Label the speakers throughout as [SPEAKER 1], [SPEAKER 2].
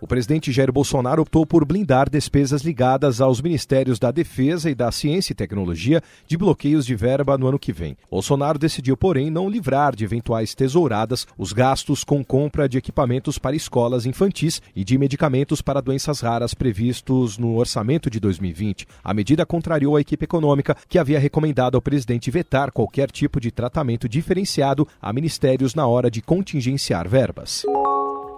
[SPEAKER 1] O presidente Jair Bolsonaro optou por blindar despesas ligadas aos Ministérios da Defesa e da Ciência e Tecnologia de bloqueios de verba no ano que vem. Bolsonaro decidiu, porém, não livrar de eventuais tesouradas os gastos com compra de equipamentos para escolas infantis e de medicamentos para doenças raras previstos no orçamento de 2020. A medida contrariou a equipe econômica, que havia recomendado ao presidente vetar qualquer tipo de tratamento diferenciado a ministérios na hora de contingenciar verbas.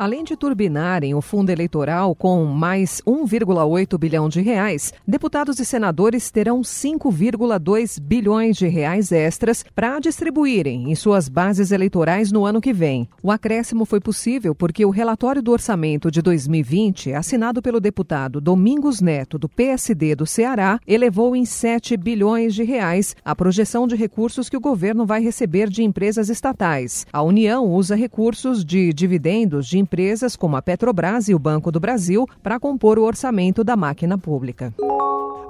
[SPEAKER 2] Além de turbinarem o fundo eleitoral com mais 1,8 bilhão de reais, deputados e senadores terão 5,2 bilhões de reais extras para distribuírem em suas bases eleitorais no ano que vem. O acréscimo foi possível porque o relatório do orçamento de 2020, assinado pelo deputado Domingos Neto do PSD do Ceará, elevou em 7 bilhões de reais a projeção de recursos que o governo vai receber de empresas estatais. A União usa recursos de dividendos de empresas como a Petrobras e o Banco do Brasil para compor o orçamento da máquina pública.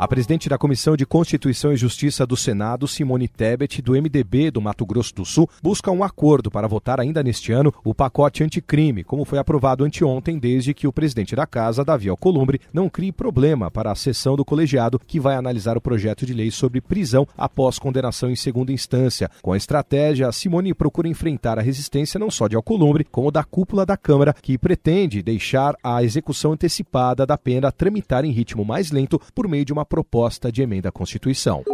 [SPEAKER 1] A presidente da Comissão de Constituição e Justiça do Senado, Simone Tebet, do MDB do Mato Grosso do Sul, busca um acordo para votar ainda neste ano o pacote anticrime, como foi aprovado anteontem, desde que o presidente da Casa, Davi Alcolumbre, não crie problema para a sessão do colegiado que vai analisar o projeto de lei sobre prisão após condenação em segunda instância. Com a estratégia, Simone procura enfrentar a resistência não só de Alcolumbre, como da cúpula da Câmara, que pretende deixar a execução antecipada da pena tramitar em ritmo mais lento por meio de uma proposta de emenda à Constituição.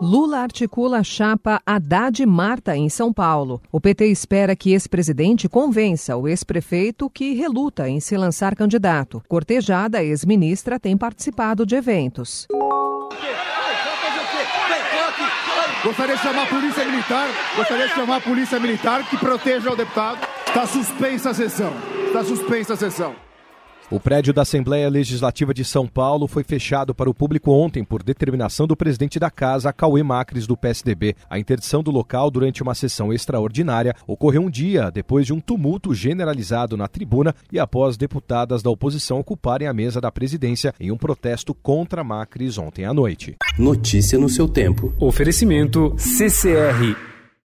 [SPEAKER 2] Lula articula a chapa Haddad Marta em São Paulo. O PT espera que ex-presidente convença o ex-prefeito que reluta em se lançar candidato. Cortejada, a ex-ministra tem participado de eventos.
[SPEAKER 3] Gostaria de chamar a polícia militar, gostaria de chamar a polícia militar que proteja o deputado. Está suspensa a sessão. Está suspensa a sessão.
[SPEAKER 1] O prédio da Assembleia Legislativa de São Paulo foi fechado para o público ontem por determinação do presidente da casa, Cauê Macris, do PSDB. A interdição do local durante uma sessão extraordinária ocorreu um dia depois de um tumulto generalizado na tribuna e após deputadas da oposição ocuparem a mesa da presidência em um protesto contra Macris ontem à noite.
[SPEAKER 4] Notícia no seu tempo.
[SPEAKER 5] Oferecimento CCR